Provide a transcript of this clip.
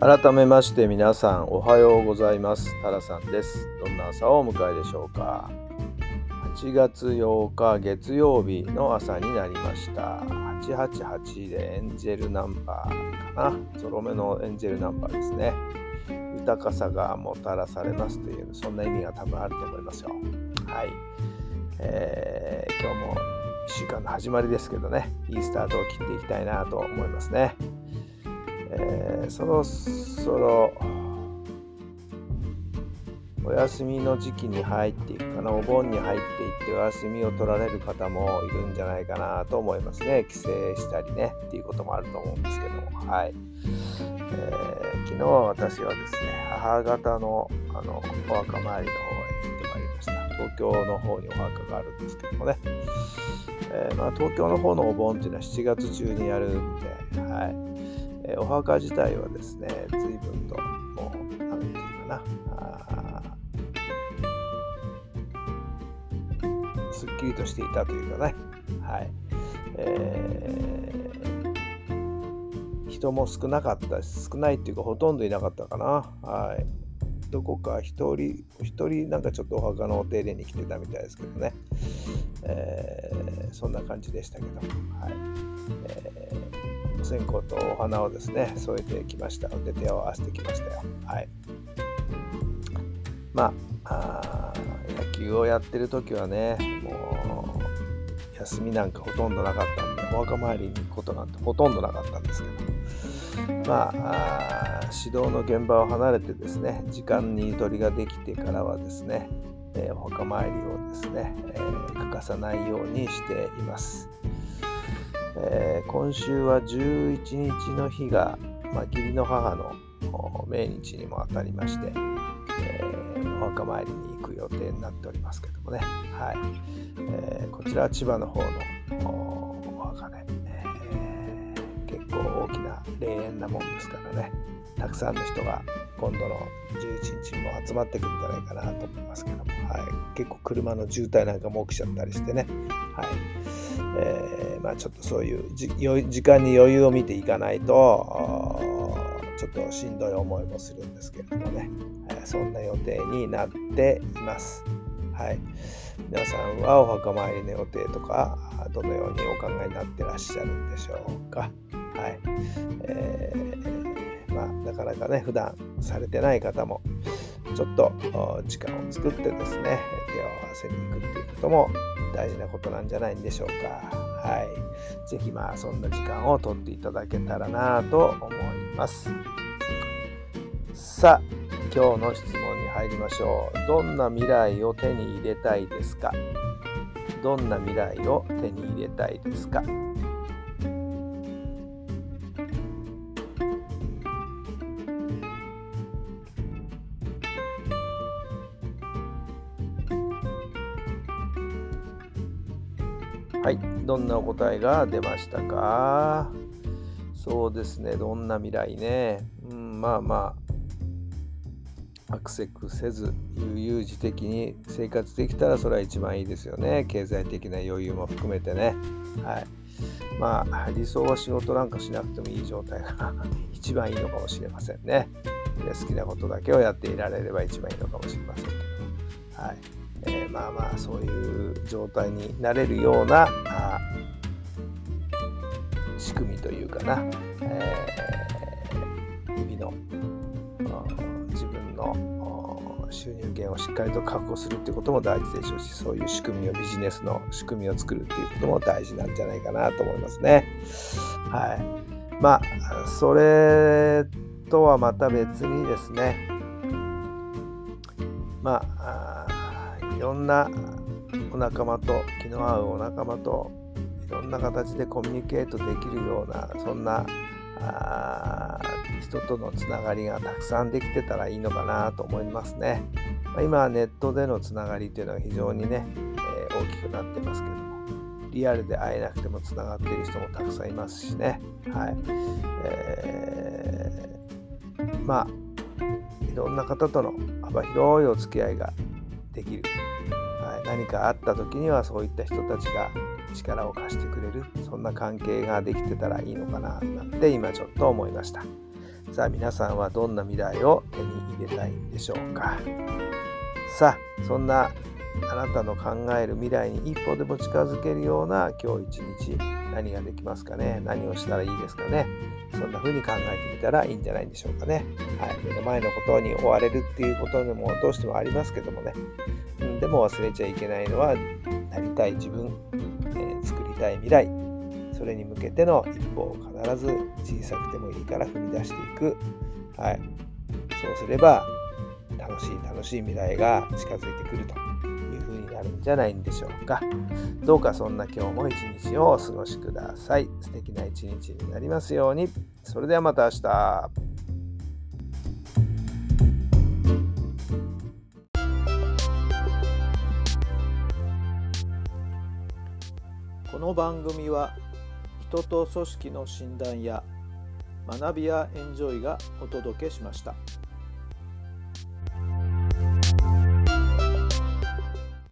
改めまして皆さんおはようございます。タラさんです。どんな朝をお迎えでしょうか。8月8日月曜日の朝になりました。888でエンジェルナンバーかな。ゾロ目のエンジェルナンバーですね。豊かさがもたらされますという、そんな意味が多分あると思いますよ。はい。えー今日も1週間の始まりですけどね、いいスタートを切っていきたいなと思いますね。えーそろそろお休みの時期に入っていくかなお盆に入っていってお休みを取られる方もいるんじゃないかなと思いますね。帰省したりねっていうこともあると思うんですけどもはい、えー昨日は私はですね母方のあのお墓参りの方へ行ってまいりました。東京の方にお墓があるんですけどもね、えーまあ、東京の方のお盆っていうのは7月中にやるんではい。えお墓自体はですね、随分ともう、なんていうかな、すっきりとしていたというかね、はい。えー人も少なかったし、少ないっていうか、ほとんどいなかったかな。はい。どこか一人、一人なんかちょっとお墓のお手入れに来てたみたいですけどね。えーそんな感じでしたけど、はい。線香とお花をですね添えてきましたので手を合わせてきましたよ。はい。まあ野球をやってる時はねもう休みなんかほとんどなかったんでお墓参りに行くことなんてほとんどなかったんですけど。まあ指導の現場を離れてですね時間にゆとりができてからはですね、えお墓参りをですね、えー欠かさないようにしています。えー今週は11日の日が、まあ、義理の母の命日にも当たりまして、えーお墓参りに行く予定になっておりますけどもね、はい。えーこちらは千葉の方のお墓で、えー結構大きな霊園なもんですからね。たくさんの人が今度の11日も集まってくるんじゃないかなと思いますけども、はい、結構車の渋滞なんかも起きちゃったりしてね、はい。えーまあ、ちょっとそういう時間に余裕を見ていかないとちょっとしんどい思いもするんですけれどもね、えーそんな予定になっています。はい、皆さんはお墓参りの予定とかどのようにお考えになってらっしゃるんでしょうか。はい。えーまあ、なかなかね普段されてない方もちょっと時間を作ってですね手を合わせに行くっていうことも大事なことなんじゃないんでしょうか。はい。ぜひまあそんな時間をとっていただけたらなと思います。さあ、今日の質問に入りましょう。どんな未来を手に入れたいですか？どんな未来を手に入れたいですか？はい、どんなお答えが出ましたか？そうですね、どんな未来ね？うん、まあまあ、アクセクせず、悠々自適に生活できたらそれは一番いいですよね。経済的な余裕も含めてね。はい。まあ、理想は仕事なんかしなくてもいい状態が 一番いいのかもしれませんね。好きなことだけをやっていられれば一番いいのかもしれませんけど。はい。えーまあまあそういう状態になれるような仕組みというかな、えー日々の自分の収入源をしっかりと確保するっていうことも大事でしょうしそういう仕組みをビジネスの仕組みを作るっていうことも大事なんじゃないかなと思いますね。はい、まあそれとはまた別にですね。まあろんなお仲間と気の合うお仲間といろんな形でコミュニケートできるようなそんなあ人とのつながりがたくさんできてたらいいのかなと思いますね。まあ、今ネットでのつながりというのは非常にね、えー、大きくなってますけどもリアルで会えなくてもつながっている人もたくさんいますしね。はいえー、まあいろんな方との幅広いお付き合いができる、はい、何かあった時にはそういった人たちが力を貸してくれる。そんな関係ができてたらいいのかななんて今ちょっと思いました。さあ皆さんはどんな未来を手に入れたいんでしょうか。さあそんなあなたの考える未来に一歩でも近づけるような今日一日何ができますかね？何をしたらいいですかね？そんな風に考えてみたらいいんじゃないでしょうかね。はい、目の前のことに追われるっていうことでもどうしてもありますけどもね、うん、でも忘れちゃいけないのはなりたい自分、えー、作りたい未来。それに向けての一歩を必ず小さくてもいいから踏み出していく、はい、そうすれば楽しい楽しい未来が近づいてくると。なるんじゃないんでしょうか。どうかそんな今日も一日をお過ごしください。素敵な一日になりますように。それではまた明日。この番組は人と組織の診断や学びやエンジョイがお届けしました。